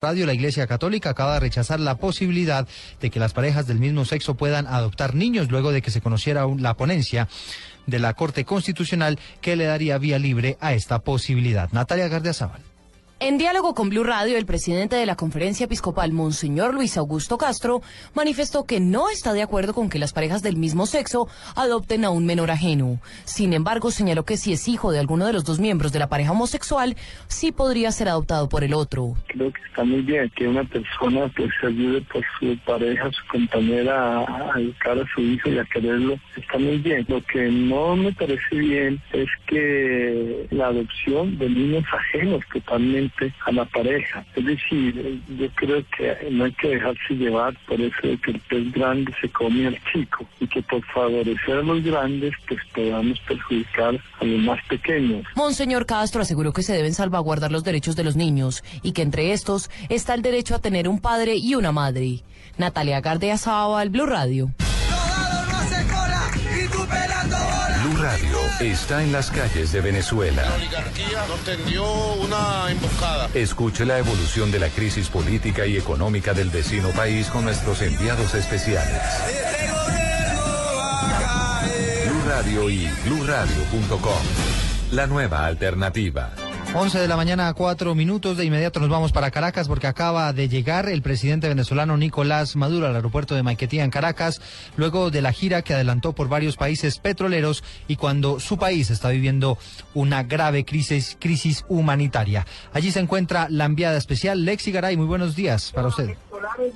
Radio La Iglesia Católica acaba de rechazar la posibilidad de que las parejas del mismo sexo puedan adoptar niños luego de que se conociera la ponencia de la Corte Constitucional que le daría vía libre a esta posibilidad. Natalia Gardiazabal. En diálogo con Blue Radio, el presidente de la Conferencia Episcopal, Monseñor Luis Augusto Castro, manifestó que no está de acuerdo con que las parejas del mismo sexo adopten a un menor ajeno. Sin embargo, señaló que si es hijo de alguno de los dos miembros de la pareja homosexual, sí podría ser adoptado por el otro. Creo que está muy bien que una persona pues ayude por su pareja, su compañera a educar a su hijo y a quererlo. Está muy bien. Lo que no me parece bien es que la adopción de niños ajenos totalmente a la pareja. Es decir, yo creo que no hay que dejarse llevar por eso de que el pez grande se come al chico y que por favorecer a los grandes pues podamos perjudicar a los más pequeños. Monseñor Castro aseguró que se deben salvaguardar los derechos de los niños y que entre estos está el derecho a tener un padre y una madre. Natalia Gardea al Blue Radio. Blue Radio está en las calles de Venezuela. La oligarquía nos tendió una emboscada. Escuche la evolución de la crisis política y económica del vecino país con nuestros enviados especiales. Blue Radio y BlueRadio.com. La nueva alternativa. 11 de la mañana, cuatro minutos. De inmediato nos vamos para Caracas porque acaba de llegar el presidente venezolano Nicolás Maduro al aeropuerto de Maiquetía en Caracas, luego de la gira que adelantó por varios países petroleros y cuando su país está viviendo una grave crisis, crisis humanitaria. Allí se encuentra la enviada especial Lexi Garay. Muy buenos días para usted.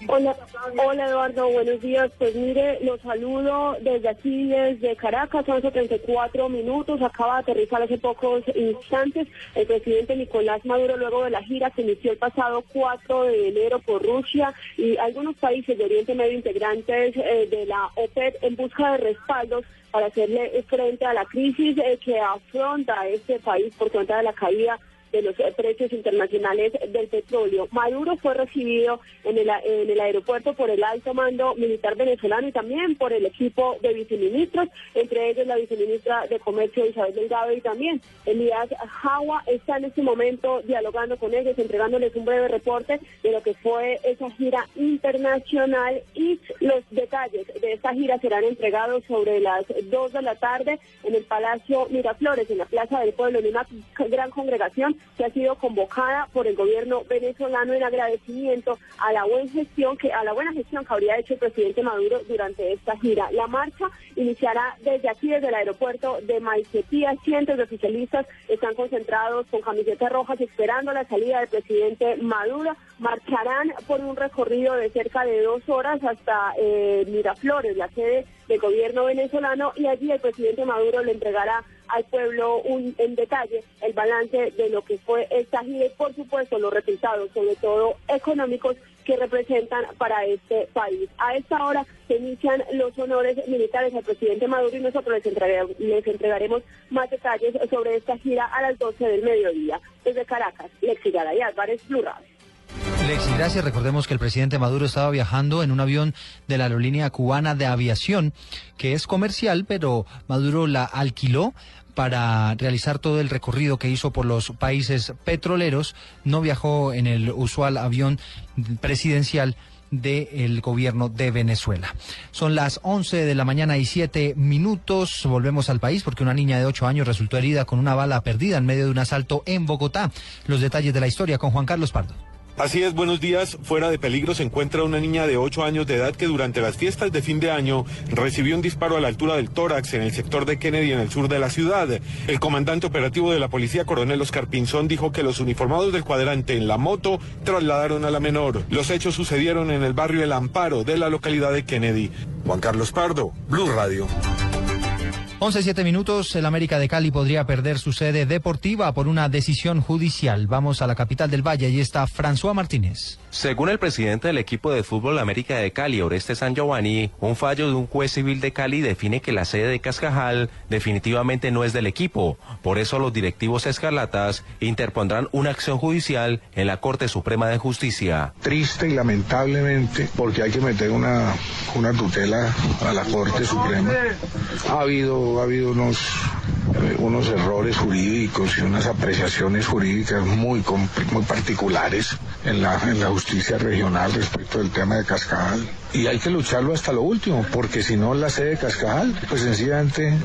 Hola, hola Eduardo, buenos días. Pues mire, los saludo desde aquí, desde Caracas, son 34 minutos. Acaba de aterrizar hace pocos instantes el presidente Nicolás Maduro luego de la gira que inició el pasado 4 de enero por Rusia y algunos países de Oriente Medio integrantes eh, de la OPEP en busca de respaldos para hacerle frente a la crisis eh, que afronta este país por cuenta de la caída de los eh, precios internacionales del petróleo. Maduro fue recibido en el, en el aeropuerto por el alto mando militar venezolano y también por el equipo de viceministros, entre ellos la viceministra de Comercio Isabel Delgado y también Elías Jagua está en este momento dialogando con ellos, entregándoles un breve reporte de lo que fue esa gira internacional y los detalles de esta gira serán entregados sobre las 2 de la tarde en el Palacio Miraflores, en la Plaza del Pueblo, en una gran congregación que ha sido convocada por el gobierno venezolano en agradecimiento a la buena gestión que a la buena gestión que habría hecho el presidente Maduro durante esta gira. La marcha iniciará desde aquí, desde el aeropuerto de Maiquetía. Cientos de oficialistas están concentrados con camisetas rojas esperando la salida del presidente Maduro. Marcharán por un recorrido de cerca de dos horas hasta eh, Miraflores, la sede del gobierno venezolano, y allí el presidente Maduro le entregará al pueblo un, en detalle el balance de lo que fue esta gira y por supuesto los resultados, sobre todo económicos, que representan para este país. A esta hora se inician los honores militares al presidente Maduro y nosotros les, entregaremos, más detalles sobre esta gira a las 12 del mediodía. Desde Caracas, Lexi Garay Álvarez, Plural. Lexi, gracias. Recordemos que el presidente Maduro estaba viajando en un avión de la aerolínea cubana de aviación, que es comercial, pero Maduro la alquiló para realizar todo el recorrido que hizo por los países petroleros. No viajó en el usual avión presidencial del gobierno de Venezuela. Son las 11 de la mañana y 7 minutos. Volvemos al país porque una niña de 8 años resultó herida con una bala perdida en medio de un asalto en Bogotá. Los detalles de la historia con Juan Carlos Pardo. Así es, buenos días. Fuera de peligro se encuentra una niña de 8 años de edad que durante las fiestas de fin de año recibió un disparo a la altura del tórax en el sector de Kennedy en el sur de la ciudad. El comandante operativo de la policía, coronel Oscar Pinzón, dijo que los uniformados del cuadrante en la moto trasladaron a la menor. Los hechos sucedieron en el barrio El Amparo de la localidad de Kennedy. Juan Carlos Pardo, Blue Radio. 11, 7 minutos. El América de Cali podría perder su sede deportiva por una decisión judicial. Vamos a la capital del Valle. Allí está François Martínez. Según el presidente del equipo de fútbol América de Cali, Oreste San Giovanni, un fallo de un juez civil de Cali define que la sede de Cascajal definitivamente no es del equipo. Por eso los directivos escarlatas interpondrán una acción judicial en la Corte Suprema de Justicia. Triste y lamentablemente, porque hay que meter una, una tutela a la Corte Suprema. Ha habido, ha habido unos, unos errores jurídicos y unas apreciaciones jurídicas muy, muy particulares en la, en la justicia regional respecto del tema de Cascajal. Y hay que lucharlo hasta lo último, porque si no la sede de Cascajal, pues sencillamente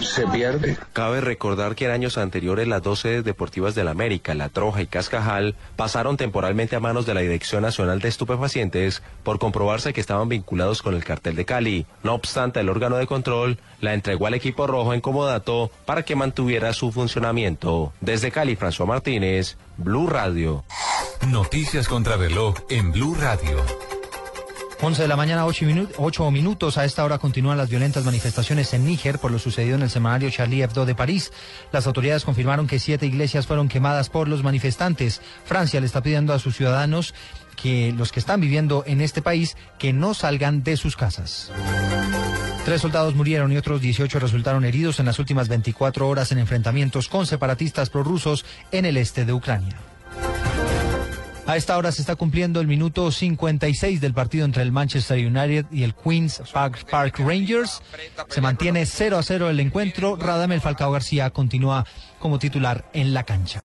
se pierde. Cabe recordar que en años anteriores las dos sedes deportivas de la América, La Troja y Cascajal, pasaron temporalmente a manos de la Dirección Nacional de Estupefacientes por comprobarse que estaban vinculados con el cartel de Cali. No obstante, el órgano de control la entregó al equipo rojo en comodato para que mantuviera su funcionamiento. Desde Cali, François Martínez, Blue Radio. Noticias contra reloj en Blue Radio. 11 de la mañana, 8, minutos. A esta hora continúan las violentas manifestaciones en Níger por lo sucedido en el semanario Charlie Hebdo de París. Las autoridades confirmaron que siete iglesias fueron quemadas por los manifestantes. Francia le está pidiendo a sus ciudadanos que los que están viviendo en este país que no salgan de sus casas. Tres soldados murieron y otros 18 resultaron heridos en las últimas 24 horas en enfrentamientos con separatistas prorrusos en el este de Ucrania. A esta hora se está cumpliendo el minuto 56 del partido entre el Manchester United y el Queens Park, Park Rangers. Se mantiene 0 a 0 el encuentro. Radamel Falcao García continúa como titular en la cancha.